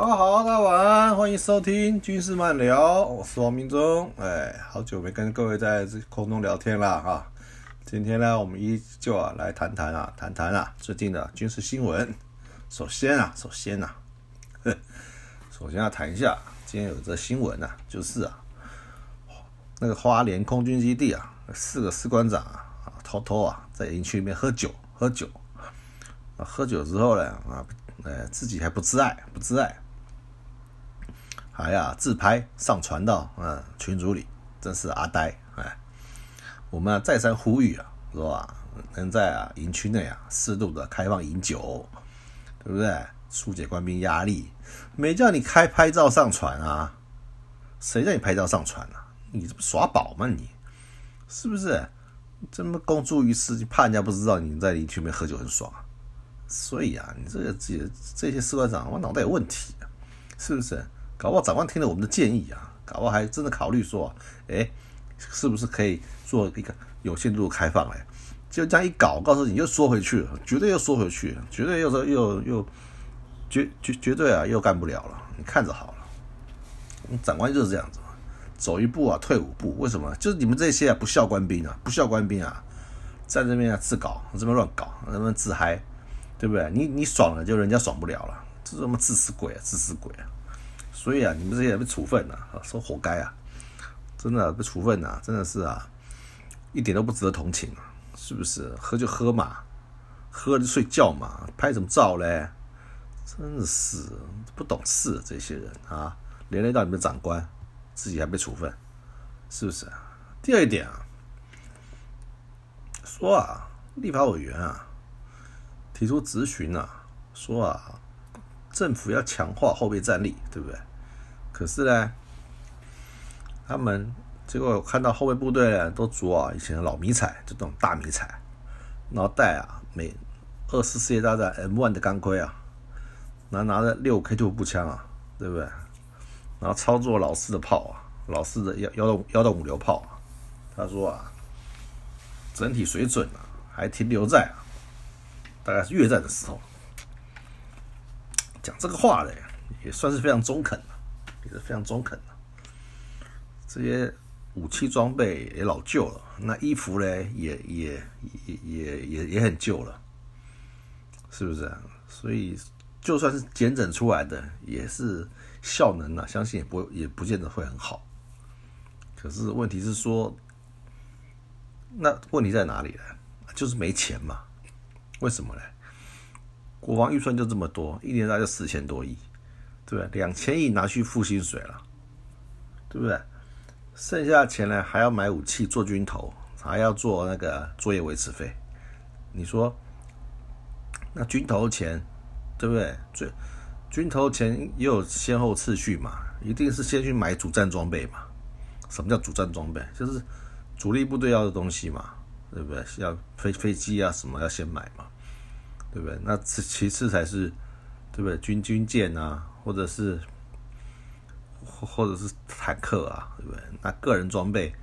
大家好，大家晚安，欢迎收听军事漫聊，我是王明忠。哎，好久没跟各位在这空中聊天了哈。今天呢，我们依旧啊来谈谈啊，谈谈啊最近的军事新闻。首先啊，首先啊，首先要谈一下，今天有则新闻啊，就是啊，那个花莲空军基地啊，四个士官长啊，偷偷啊在营区里面喝酒，喝酒，啊，喝酒之后呢，啊。呃，自己还不自爱，不自爱，还呀自拍上传到嗯群组里，真是阿呆哎！我们再三呼吁啊，说啊，能在啊营区内啊适度的开放饮酒，对不对？疏解官兵压力，没叫你开拍照上传啊，谁叫你拍照上传啊？你这不耍宝吗你？是不是？这么公诸于世，怕人家不知道你在营区里面喝酒很爽？所以啊，你这个这这些士官长，我脑袋有问题，是不是？搞不好长官听了我们的建议啊，搞不好还真的考虑说，哎，是不是可以做一个有限度开放嘞？就这样一搞，告诉你又缩回去了，绝对又缩回去，绝对又说又又绝绝绝对啊，又干不了了。你看着好了，长官就是这样子嘛，走一步啊，退五步。为什么？就是你们这些啊，不孝官兵啊，不孝官兵啊，在这边自搞，这边乱搞，那边自嗨。对不对？你你爽了，就人家爽不了了，这什么自私鬼啊，自私鬼啊！所以啊，你们这些人被处分了啊，说活该啊！真的被处分啊，真的是啊，一点都不值得同情啊，是不是？喝就喝嘛，喝就睡觉嘛，拍什么照嘞？真的是不懂事，这些人啊，连累到你们长官，自己还被处分，是不是？第二点啊，说啊，立法委员啊。提出质询啊，说啊，政府要强化后备战力，对不对？可是呢，他们结果看到后备部队呢，都着啊以前的老迷彩，就这种大迷彩，然后带啊美二次世界大战 M1 的钢盔啊，然后拿着六 K Two 步枪啊，对不对？然后操作老式的炮啊，老式的幺幺洞幺洞五流炮啊，他说啊，整体水准啊，还停留在啊。大概是越战的时候讲这个话的，也算是非常中肯，也是非常中肯的。这些武器装备也老旧了，那衣服呢也也也也也也很旧了，是不是啊？所以就算是检整出来的，也是效能啊，相信也不也不见得会很好。可是问题是说，那问题在哪里呢？就是没钱嘛。为什么呢？国防预算就这么多，一年大概四千多亿，对不对？两千亿拿去付薪水了，对不对？剩下钱呢，还要买武器、做军头，还要做那个作业维持费。你说，那军头钱，对不对？最军头钱也有先后次序嘛，一定是先去买主战装备嘛。什么叫主战装备？就是主力部队要的东西嘛。对不对？要飞飞机啊，什么要先买嘛？对不对？那其其次才是，对不对？军军舰啊，或者是或或者是坦克啊，对不对？那个人装备，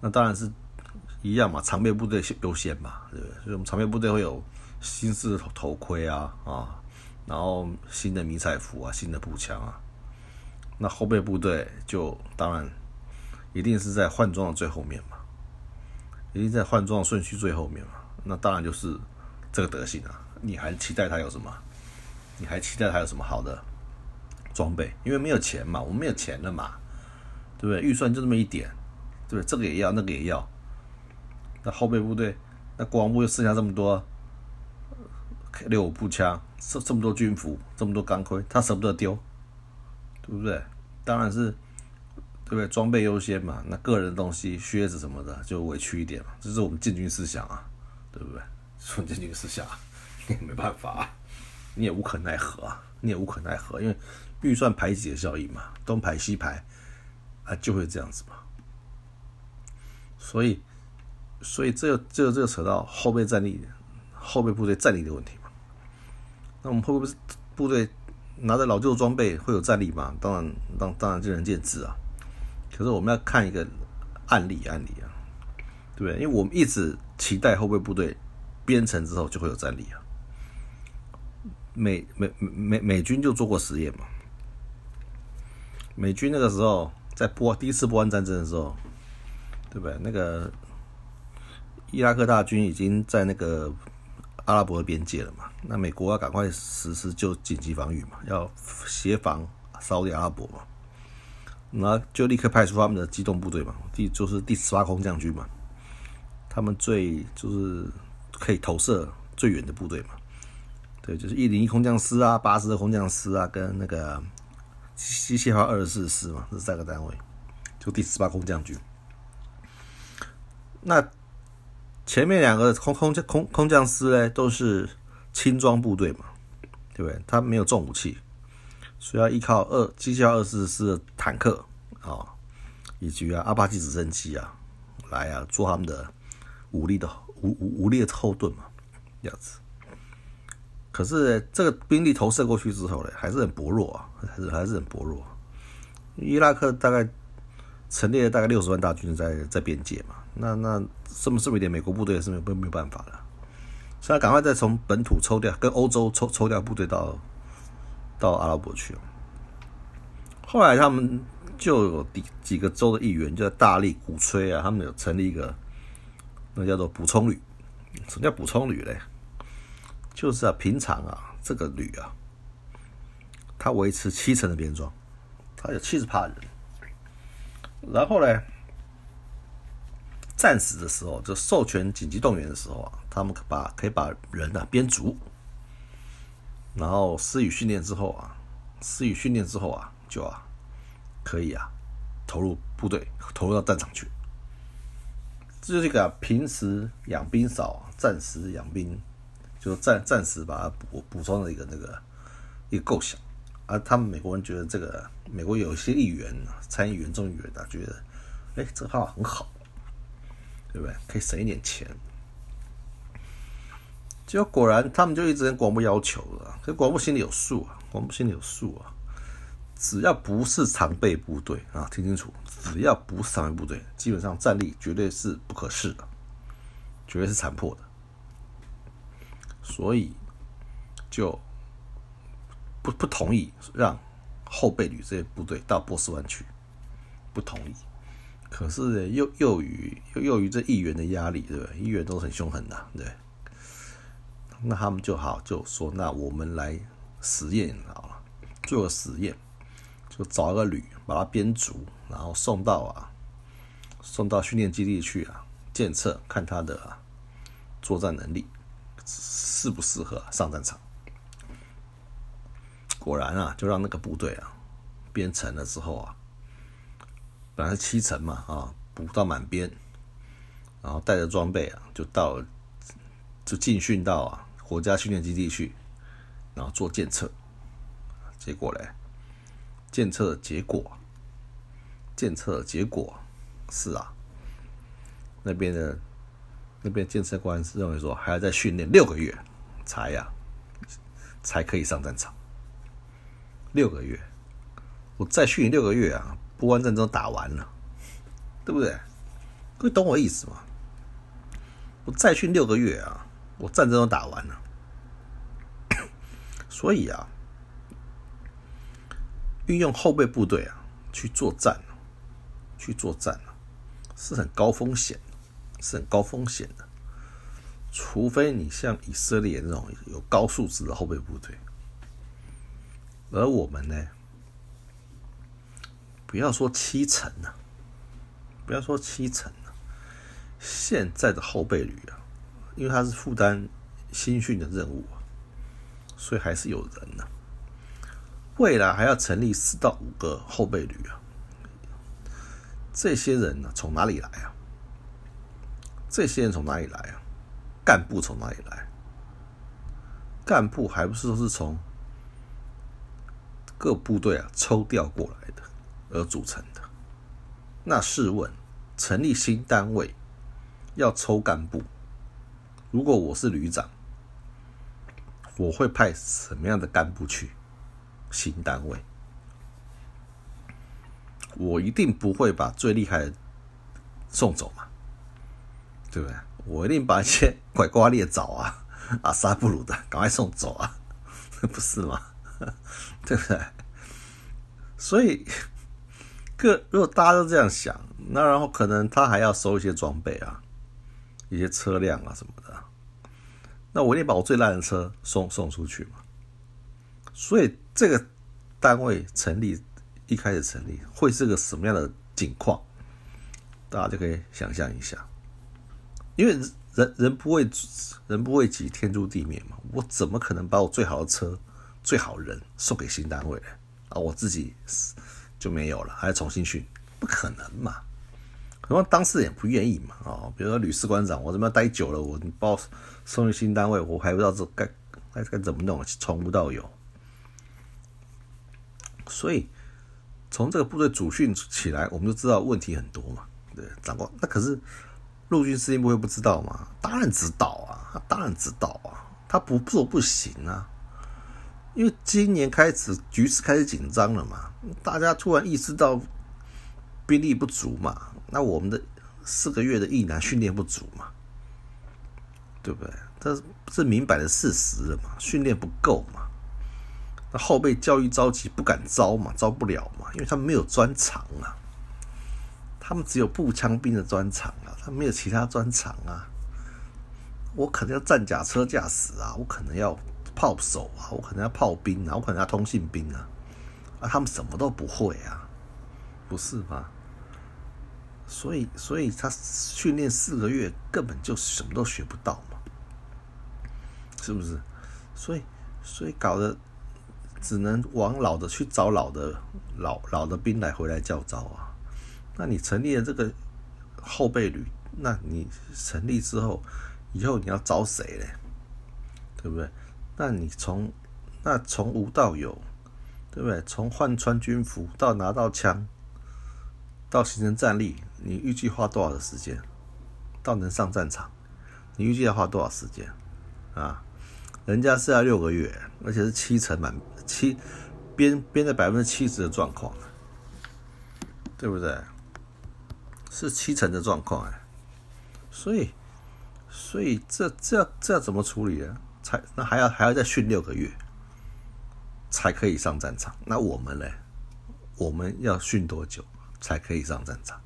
那当然是一样嘛，常备部队优先嘛，对不对？所以我们常备部队会有新式头头盔啊啊，然后新的迷彩服啊，新的步枪啊。那后备部队就当然一定是在换装的最后面嘛。一定在换装顺序最后面嘛？那当然就是这个德行啊！你还期待他有什么？你还期待他有什么好的装备？因为没有钱嘛，我们没有钱了嘛，对不对？预算就这么一点，对不对？这个也要，那个也要。那后备部队，那国防部又剩下这么多六五步枪，这这么多军服，这么多钢盔，他舍不得丢，对不对？当然是。对不对？装备优先嘛，那个人东西、靴子什么的就委屈一点嘛，这是我们建军思想啊，对不对？说建军思想，你也没办法，你也无可奈何啊，你也无可奈何，因为预算排挤的效应嘛，东排西排啊，就会这样子嘛。所以，所以这这这扯到后备战力、后备部队战力的问题嘛。那我们会不会部队拿着老旧装备会有战力吗？当然，当当然见仁见智啊。可是我们要看一个案例，案例啊，对不对？因为我们一直期待后备部队编成之后就会有战力啊。美美美美军就做过实验嘛，美军那个时候在波第一次波湾战争的时候，对不对？那个伊拉克大军已经在那个阿拉伯的边界了嘛？那美国要赶快实施就紧急防御嘛，要协防沙特阿拉伯嘛，那就立刻派出他们的机动部队嘛，第就是第十八空降军嘛，他们最就是可以投射最远的部队嘛，对，就是一零一空降师啊，八十二空降师啊，跟那个机械化二十四师嘛，这三个单位，就第十八空降军。那前面两个空空降空空降师呢，都是轻装部队嘛，对不对？他没有重武器，所以要依靠二机械化二十四师的坦克啊，以及啊阿帕奇直升机啊，来啊做他们的武力的武武武力的后盾嘛，这样子。可是这个兵力投射过去之后呢，还是很薄弱啊，还是还是很薄弱。伊拉克大概陈列了大概六十万大军在在边界嘛。那那这么这么一点美国部队也是没有没有办法了，所以赶快再从本土抽调，跟欧洲抽抽调部队到到阿拉伯去。后来他们就有几几个州的议员就在大力鼓吹啊，他们有成立一个那叫做补充旅。什么叫补充旅嘞？就是啊，平常啊这个旅啊，它维持七成的编装，它有七十趴人，然后呢？战时的时候，就授权紧急动员的时候啊，他们把可以把人啊编足，然后施予训练之后啊，施予训练之后啊，就啊可以啊投入部队，投入到战场去。这就是一个平时养兵少，战时养兵，就暂暂时把它补补充了一个那个一个构想。而他们美国人觉得这个美国有一些议员、参议员、众议员啊，觉得哎这个方法很好。对不对？可以省一点钱。结果果然，他们就一直跟广播要求了。可广播心里有数啊，广播心里有数啊。只要不是常备部队啊，听清楚，只要不是常备部队，基本上战力绝对是不可视的，绝对是残破的。所以就不不同意让后备旅这些部队到波斯湾去，不同意。可是呢又又于又又于这议员的压力，对不对？议员都很凶狠的，对。那他们就好就说，那我们来实验好了，做个实验，就找一个旅，把它编组，然后送到啊，送到训练基地去啊，检测看他的作战能力适不适合上战场。果然啊，就让那个部队啊编成了之后啊。本来是七成嘛，啊，补到满编，然后带着装备啊，就到就进训到啊国家训练基地去，然后做检测。结果嘞，检测结果，检测结果是啊，那边的那边建设官是认为说还要再训练六个月才呀，才可以上战场。六个月，我再训练六个月啊。波湾战争打完了，对不对？各位懂我意思吗？我再训六个月啊，我战争都打完了。所以啊，运用后备部队啊去作战，去作战，是很高风险，是很高风险的。除非你像以色列那种有高素质的后备部队，而我们呢？不要说七成啊，不要说七成啊，现在的后备旅啊，因为他是负担新训的任务啊，所以还是有人呢。未来还要成立四到五个后备旅啊，这些人呢从哪里来啊？这些人从哪里来啊？干部从哪里来？干部还不是都是从各部队啊抽调过来的？而组成的，那试问，成立新单位要抽干部，如果我是旅长，我会派什么样的干部去新单位？我一定不会把最厉害的送走嘛，对不对？我一定把一些拐瓜裂枣啊、阿萨布鲁的赶快送走啊，不是吗？对不对？所以。各如果大家都这样想，那然后可能他还要收一些装备啊，一些车辆啊什么的。那我一定把我最烂的车送送出去嘛。所以这个单位成立一开始成立会是个什么样的景况？大家就可以想象一下。因为人人不为人不为己，天诛地灭嘛。我怎么可能把我最好的车、最好人送给新单位呢？啊，我自己就没有了，还要重新训？不可能嘛。何况当事人也不愿意嘛。哦，比如说吕士官长，我这边待久了，我把我送去新单位，我还不知道这该该该怎么弄，从无到有。所以从这个部队主训起来，我们就知道问题很多嘛。对，长官，那可是陆军司令部会不知道吗？当然知道啊，他当然知道啊，他不做不行啊。因为今年开始局势开始紧张了嘛，大家突然意识到兵力不足嘛，那我们的四个月的役男训练不足嘛，对不对？这是明摆的事实了嘛，训练不够嘛。那后备教育着急不敢招嘛，招不了嘛，因为他没有专长啊，他们只有步枪兵的专长啊，他没有其他专长啊。我可能要战甲车驾驶啊，我可能要炮手啊，我可能要炮兵啊，我可能要通信兵啊，啊，他们什么都不会啊，不是吗？所以，所以他训练四个月根本就什么都学不到嘛，是不是？所以，所以搞得。只能往老的去找老的老老的兵来回来教招啊！那你成立了这个后备旅，那你成立之后，以后你要找谁嘞？对不对？那你从那从无到有，对不对？从换穿军服到拿到枪，到形成战力，你预计花多少的时间？到能上战场，你预计要花多少时间？啊？人家是要六个月，而且是七成满。七编编在百分之七十的状况，对不对？是七成的状况哎，所以所以这这要这要怎么处理啊？才那还要还要再训六个月，才可以上战场。那我们呢？我们要训多久才可以上战场？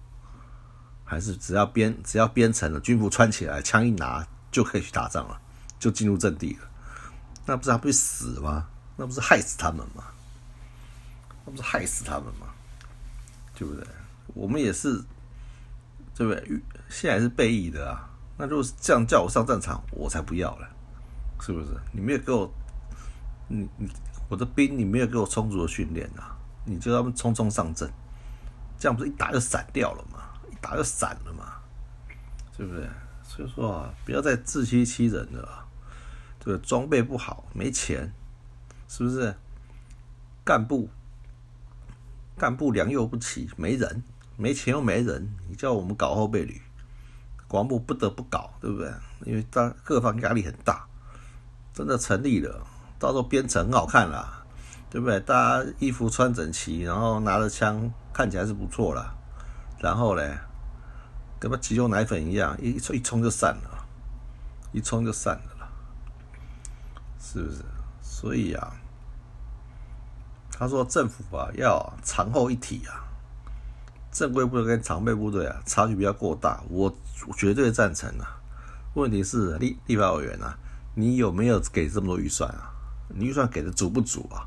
还是只要编只要编成了，军服穿起来，枪一拿就可以去打仗了，就进入阵地了？那不是还不会死吗？那不是害死他们吗？那不是害死他们吗？对不对？我们也是，对不对？现在是备役的啊。那如果是这样叫我上战场，我才不要了，是不是？你没有给我，你你我的兵，你没有给我充足的训练啊，你就他们匆匆上阵，这样不是一打就散掉了吗？一打就散了嘛，对不对？所以说啊，不要再自欺欺人了，对装备不好，没钱。是不是干部干部良莠不齐，没人，没钱又没人，你叫我们搞后备旅，国防部不得不搞，对不对？因为大各方压力很大，真的成立了，到时候编程很好看啦，对不对？大家衣服穿整齐，然后拿着枪，看起来是不错啦。然后嘞，跟那急救奶粉一样，一一冲就散了，一冲就散了啦，是不是？所以啊。他说：“政府啊，要长后一体啊，正规部队跟常备部队啊，差距比较过大，我绝对赞成啊。问题是立立法委员啊，你有没有给这么多预算啊？你预算给的足不足啊？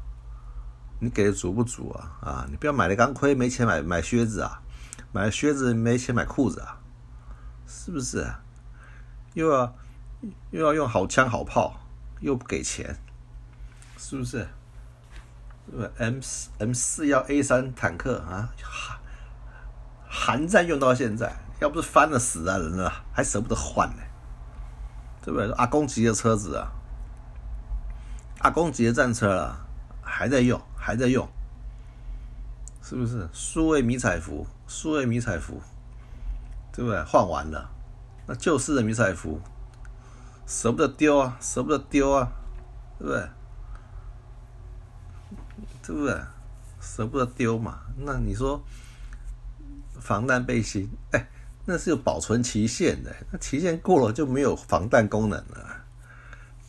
你给的足不足啊？啊，你不要买了钢盔没钱买买靴子啊，买靴子没钱买裤子啊，是不是？又要又要用好枪好炮，又不给钱，是不是？”对 m 四 M 四幺 A 三坦克啊，寒战用到现在，要不是翻了死啊人啊，还舍不得换呢，对不对？阿公级的车子啊，阿公级的战车了，还在用，还在用，是不是？数位迷彩服，数位迷彩服，对不对？换完了，那旧式的迷彩服，舍不得丢啊，舍不得丢啊，对不对？对不对？舍不得丢嘛？那你说防弹背心，哎，那是有保存期限的，那期限过了就没有防弹功能了。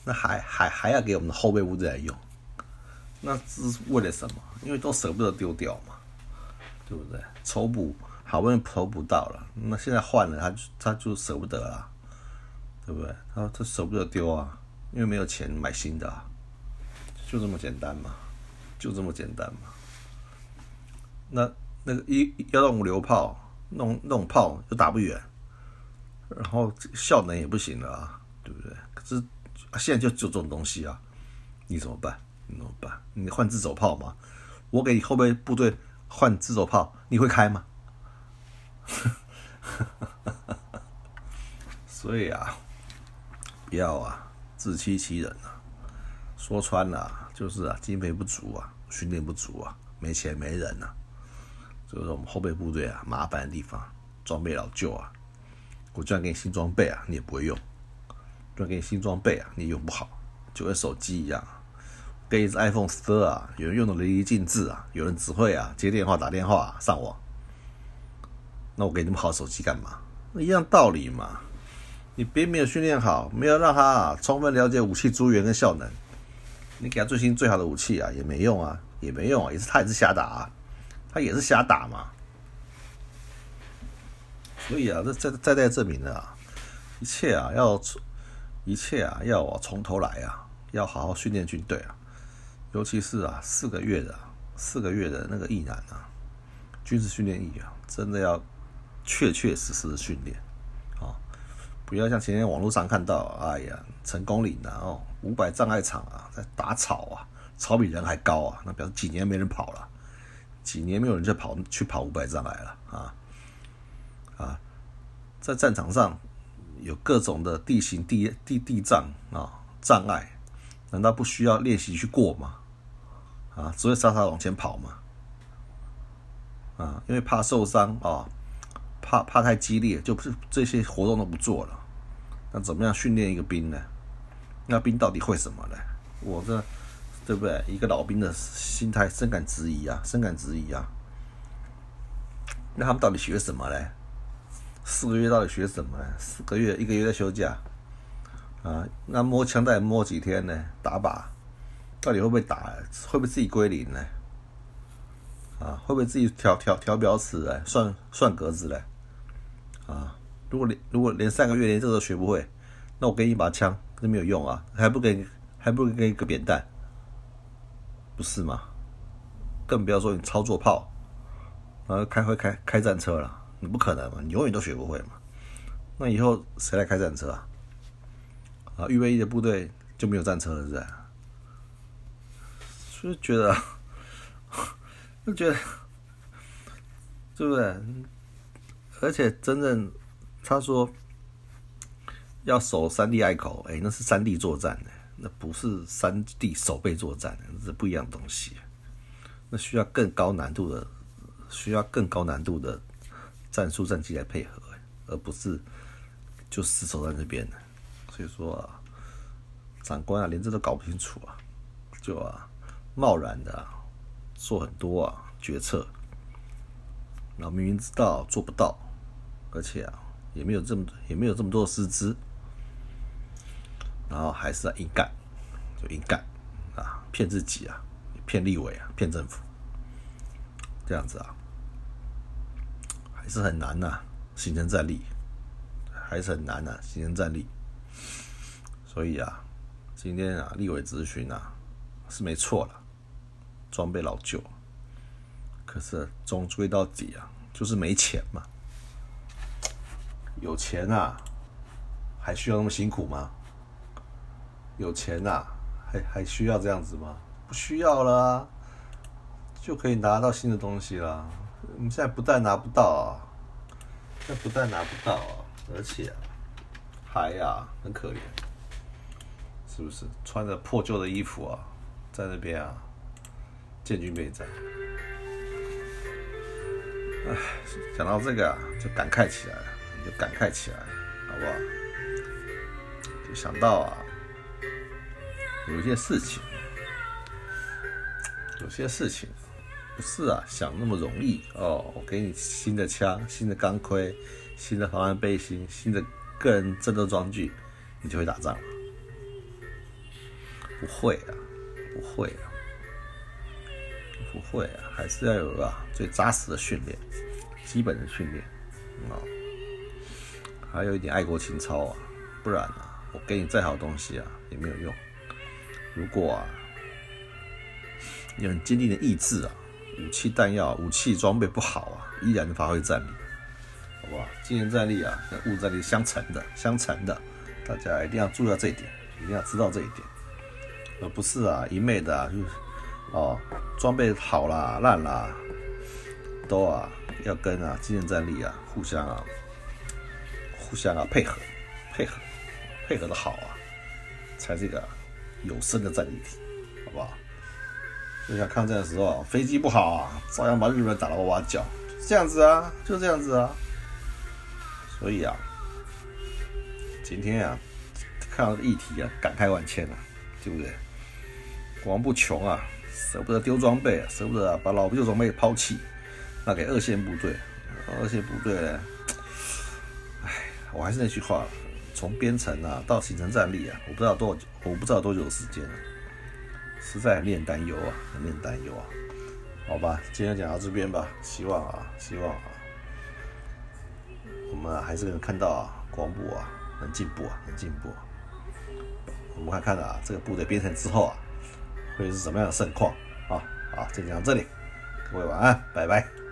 那还还还要给我们的后备物资来用，那是为了什么？因为都舍不得丢掉嘛，对不对？筹补好不容易筹补到了，那现在换了，他就他就舍不得了，对不对？他他舍不得丢啊，因为没有钱买新的，就这么简单嘛，就这么简单嘛。那那个一要用榴炮，弄弄炮就打不远，然后效能也不行了啊，对不对？可是现在就就这种东西啊，你怎么办？你怎么办？你换自走炮吗？我给后备部队换自走炮，你会开吗？所以啊，不要啊，自欺欺人啊！说穿了就是啊，经费不足啊，训练不足啊，没钱没人呐。就是我们后备部队啊，麻烦的地方，装备老旧啊。我就算给你新装备啊，你也不会用；就算给你新装备啊，你也用不好，就跟手机一样。跟一只 iPhone 十二啊，有人用的淋漓尽致啊，有人只会啊接电话、打电话、上网。那我给你们好手机干嘛？一样道理嘛。你别没有训练好，没有让他充分了解武器资源跟效能，你给他最新最好的武器啊，也没用啊，也没用啊，也是他也是瞎打啊，他也是瞎打嘛。所以啊，这再再再证明了啊，一切啊要一切啊要从头来啊，要好好训练军队啊，尤其是啊四个月的四个月的那个役男啊，军事训练役啊，真的要确确实实的训练啊。不要像前天网络上看到，哎呀，成功岭啊，哦，五百障碍场啊，在打草啊，草比人还高啊，那表示几年没人跑了，几年没有人去跑去跑五百障碍了啊啊，在战场上有各种的地形地地地障啊障碍，难道不需要练习去过吗？啊，只会傻傻往前跑吗？啊，因为怕受伤啊。怕怕太激烈，就不是这些活动都不做了。那怎么样训练一个兵呢？那兵到底会什么呢？我这对不对？一个老兵的心态深感质疑啊，深感质疑啊。那他们到底学什么呢？四个月到底学什么呢？四个月一个月在休假啊？那摸枪带摸几天呢？打靶到底会不会打？会不会自己归零呢？啊，会不会自己调调调表尺哎，算算格子嘞？啊，如果连如果连三个月连这个都学不会，那我给你一把枪都没有用啊，还不给还不给一个扁担，不是吗？更不要说你操作炮，然后，开会开开战车了，你不可能嘛，你永远都学不会嘛。那以后谁来开战车啊？啊，预备役的部队就没有战车了，是不是？所以觉得，就觉得，对不对？而且真正他说要守三地隘口，哎，那是三地作战的，那不是三地守备作战，是不一样的东西。那需要更高难度的，需要更高难度的战术战机来配合，而不是就死守在那边的。所以说啊，长官啊，连这都搞不清楚啊，就啊，贸然的做很多啊决策，然后明明知道做不到。而且啊，也没有这么也没有这么多的师资，然后还是要硬干，就硬干啊，骗自己啊，骗立委啊，骗政府，这样子啊，还是很难呐，形成战力，还是很难呐，形成战力。所以啊，今天啊，立委咨询啊，是没错了，装备老旧，可是终归到底啊，就是没钱嘛。有钱啊，还需要那么辛苦吗？有钱啊，还还需要这样子吗？不需要了，就可以拿到新的东西了。我们现在不但拿不到啊，这不但拿不到，而且还呀很可怜，是不是？穿着破旧的衣服啊，在那边啊，建军备战。唉，讲到这个啊，就感慨起来了。就感慨起来，好不好？就想到啊，有些事情，有些事情不是啊想那么容易哦。我给你新的枪、新的钢盔、新的防弹背心、新的个人战斗装具，你就会打仗了？不会啊，不会啊，不会啊，还是要有啊最扎实的训练，基本的训练啊，还有一点爱国情操啊，不然啊，我给你再好东西啊也没有用。如果啊，有很坚定的意志啊，武器弹药、武器装备不好啊，依然发挥战力，好不好？经验战力啊，跟物战力相乘的，相乘的，大家一定要注意到这一点，一定要知道这一点，而不是啊一昧的啊就是。哦，装备好啦、烂啦，都啊要跟啊经验战力啊互相啊互相啊配合，配合配合的好啊，才是一个有生的战力体，好不好？就像抗战的时候，飞机不好啊，照样把日本人打得哇哇叫，这样子啊，就这样子啊。所以啊，今天啊看到议题啊，感慨万千啊，对不对？国防部穷啊。舍不得丢装备，舍不得把老旧装备抛弃，那给二线部队。二线部队呢？唉，我还是那句话，从编程啊到形成战力啊，我不知道多久，我不知道多久时间了，实在很令人担忧啊，很令人担忧啊。好吧，今天讲到这边吧，希望啊，希望啊，我们还是能看到啊，国防部啊能进步啊，能进步。我们看看啊，这个部队编成之后啊。会是什么样的盛况？啊，好，就讲到这里，各位晚安，拜拜。